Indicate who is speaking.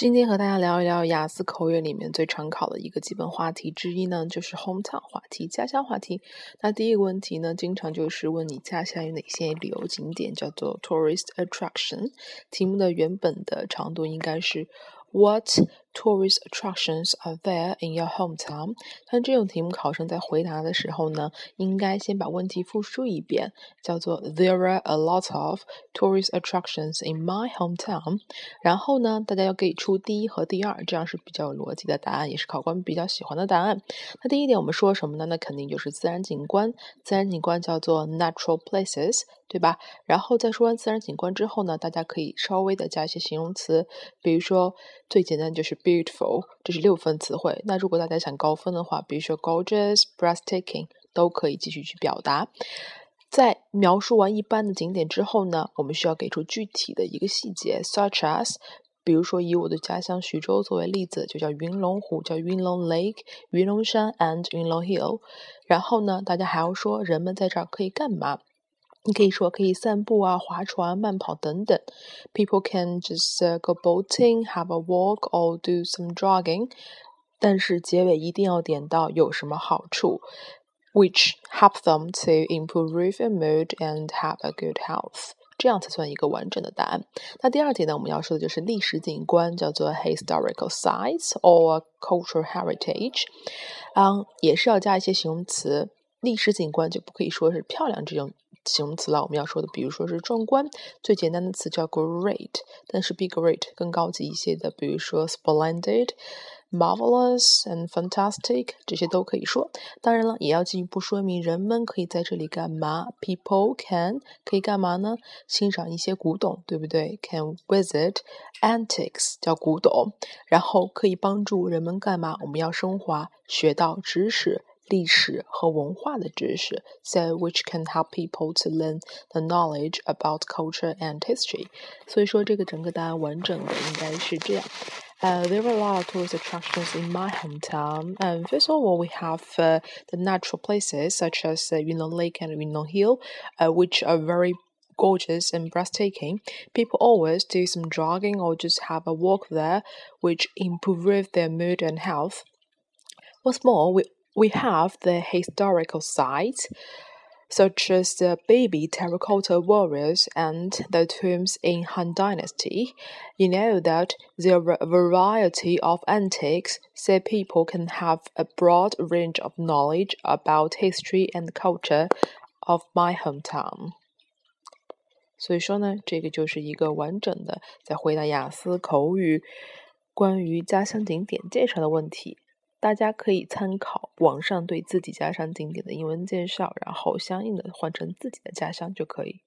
Speaker 1: 今天和大家聊一聊雅思口语里面最常考的一个基本话题之一呢，就是 hometown 话题，家乡话题。那第一个问题呢，经常就是问你家乡有哪些旅游景点，叫做 tourist attraction。题目的原本的长度应该是。What tourist attractions are there in your hometown？但这种题目考生在回答的时候呢，应该先把问题复述一遍，叫做 There are a lot of tourist attractions in my hometown。然后呢，大家要给出第一和第二，这样是比较有逻辑的答案，也是考官比较喜欢的答案。那第一点我们说什么呢？那肯定就是自然景观。自然景观叫做 natural places。对吧？然后在说完自然景观之后呢，大家可以稍微的加一些形容词，比如说最简单就是 beautiful，这是六分词汇。那如果大家想高分的话，比如说 gorgeous、breathtaking 都可以继续去表达。在描述完一般的景点之后呢，我们需要给出具体的一个细节，such as，比如说以我的家乡徐州作为例子，就叫云龙湖，叫云龙 Lake、云龙山 and 云龙 Hill。然后呢，大家还要说人们在这儿可以干嘛？你可以说可以散步啊、划船、慢跑等等。People can just go boating, have a walk, or do some jogging。但是结尾一定要点到有什么好处，which help them to improve their mood and have a good health。这样才算一个完整的答案。那第二点呢，我们要说的就是历史景观，叫做 historical sites or cultural heritage。嗯，也是要加一些形容词。历史景观就不可以说是漂亮这种。 形容词了，我们要说的，比如说是壮观，最简单的词叫 great，但是比 great 更高级一些的，比如说 splendid、marvelous and fantastic，这些都可以说。当然了，也要进一步说明人们可以在这里干嘛。People can 可以干嘛呢？欣赏一些古董，对不对？Can visit antiques 叫古董，然后可以帮助人们干嘛？我们要升华，学到知识。历史和文化的知识，so which can help people to learn the knowledge about culture and history。所以说，这个整个答案完整的应该是这样。Uh, there are a lot of tourist attractions in my hometown. And first of all, we have uh, the natural places such as uh, Yunnan Lake and Yunnan Hill, uh, which are very gorgeous and breathtaking. People always do some jogging or just have a walk there, which improve their mood and health. What's more, we we have the historical sites, such as the baby terracotta warriors and the tombs in Han Dynasty. You know that there are a variety of antiques, so people can have a broad range of knowledge about history and culture of my hometown. 所以说呢，这个就是一个完整的在回答雅思口语关于家乡景点介绍的问题。 大家可以参考网上对自己家乡景点的英文介绍，然后相应的换成自己的家乡就可以。